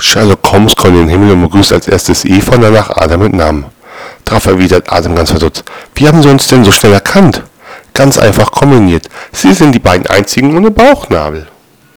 Sherlock Holmes kommt in den Himmel und begrüßt als erstes Eva und danach Adam mit Namen. Darauf erwidert Adam ganz verdutzt. Wie haben Sie uns denn so schnell erkannt? Ganz einfach kombiniert. Sie sind die beiden einzigen ohne Bauchnabel.